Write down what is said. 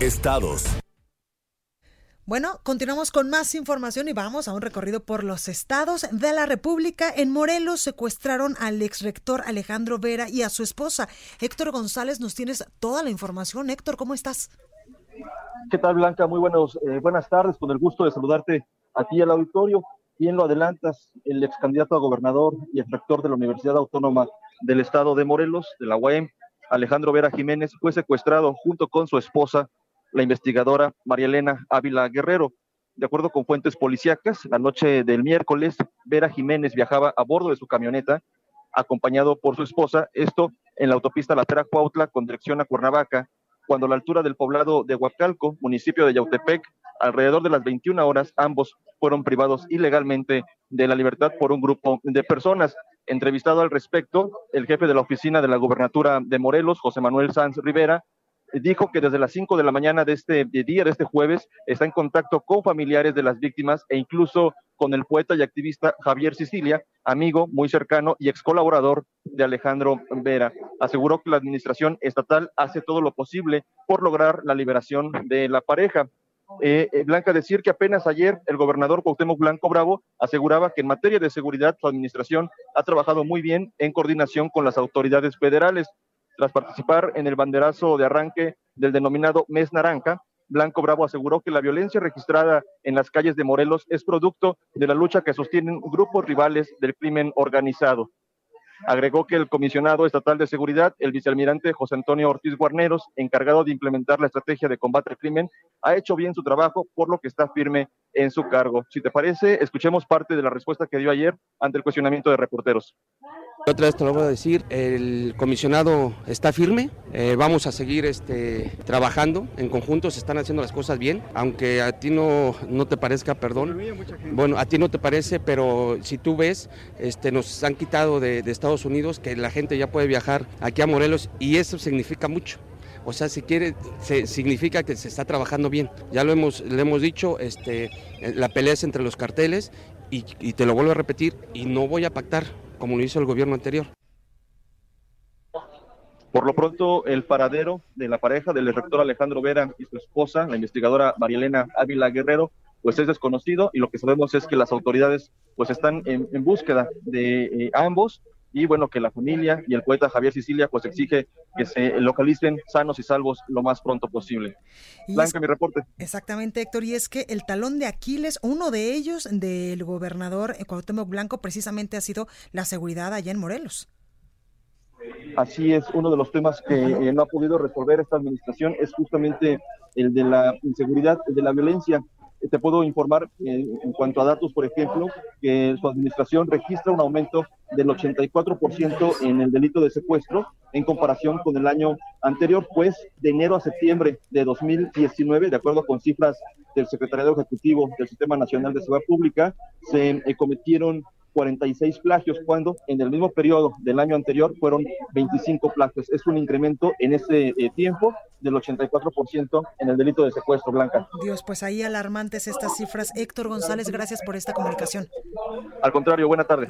Estados. Bueno, continuamos con más información y vamos a un recorrido por los estados de la República. En Morelos secuestraron al exrector Alejandro Vera y a su esposa. Héctor González, nos tienes toda la información. Héctor, ¿cómo estás? ¿Qué tal, Blanca? Muy buenos, eh, buenas tardes. Con el gusto de saludarte a ti al auditorio. Bien lo adelantas, el ex candidato a gobernador y ex rector de la Universidad Autónoma del Estado de Morelos, de la UAM, Alejandro Vera Jiménez, fue secuestrado junto con su esposa, la investigadora María Elena Ávila Guerrero. De acuerdo con fuentes policíacas, la noche del miércoles, Vera Jiménez viajaba a bordo de su camioneta, acompañado por su esposa, esto en la autopista La Pera Cuautla con dirección a Cuernavaca, cuando a la altura del poblado de Huacalco, municipio de Yautepec, alrededor de las 21 horas, ambos fueron privados ilegalmente de la libertad por un grupo de personas. Entrevistado al respecto, el jefe de la oficina de la gubernatura de Morelos, José Manuel Sanz Rivera, dijo que desde las 5 de la mañana de este día, de este jueves, está en contacto con familiares de las víctimas e incluso con el poeta y activista Javier Sicilia, amigo muy cercano y ex colaborador de Alejandro Vera. Aseguró que la administración estatal hace todo lo posible por lograr la liberación de la pareja. Eh, eh, Blanca, decir que apenas ayer el gobernador Cuauhtémoc Blanco Bravo aseguraba que en materia de seguridad su administración ha trabajado muy bien en coordinación con las autoridades federales. Tras participar en el banderazo de arranque del denominado Mes Naranja, Blanco Bravo aseguró que la violencia registrada en las calles de Morelos es producto de la lucha que sostienen grupos rivales del crimen organizado. Agregó que el comisionado estatal de seguridad, el vicealmirante José Antonio Ortiz Guarneros, encargado de implementar la estrategia de combate al crimen, ha hecho bien su trabajo, por lo que está firme en su cargo. Si te parece, escuchemos parte de la respuesta que dio ayer ante el cuestionamiento de reporteros. Otra vez te lo voy a decir, el comisionado está firme, eh, vamos a seguir este, trabajando en conjunto, se están haciendo las cosas bien, aunque a ti no, no te parezca, perdón, bueno, a ti no te parece, pero si tú ves, este, nos han quitado de, de Estados Unidos que la gente ya puede viajar aquí a Morelos y eso significa mucho. O sea, si quiere, se, significa que se está trabajando bien. Ya lo hemos, le hemos dicho, este, la pelea es entre los carteles y, y te lo vuelvo a repetir, y no voy a pactar como lo hizo el gobierno anterior. Por lo pronto, el paradero de la pareja del rector Alejandro Vera y su esposa, la investigadora María Elena Ávila Guerrero, pues es desconocido y lo que sabemos es que las autoridades pues están en, en búsqueda de eh, ambos y bueno, que la familia y el poeta Javier Sicilia pues exige que se localicen sanos y salvos lo más pronto posible. Y Blanca, es- mi reporte. Exactamente, Héctor, y es que el talón de Aquiles, uno de ellos del gobernador Cuauhtémoc Blanco, precisamente ha sido la seguridad allá en Morelos. Así es, uno de los temas que eh, no ha podido resolver esta administración es justamente el de la inseguridad, el de la violencia. Eh, Te puedo informar eh, en cuanto a datos, por ejemplo, que su administración registra un aumento del 84% en el delito de secuestro en comparación con el año anterior, pues de enero a septiembre de 2019, de acuerdo con cifras del Secretariado Ejecutivo del Sistema Nacional de Seguridad Pública, se eh, cometieron 46 plagios, cuando en el mismo periodo del año anterior fueron 25 plagios. Es un incremento en ese eh, tiempo del 84% en el delito de secuestro, Blanca. Dios, pues ahí alarmantes estas cifras. Héctor González, gracias por esta comunicación. Al contrario, buena tarde.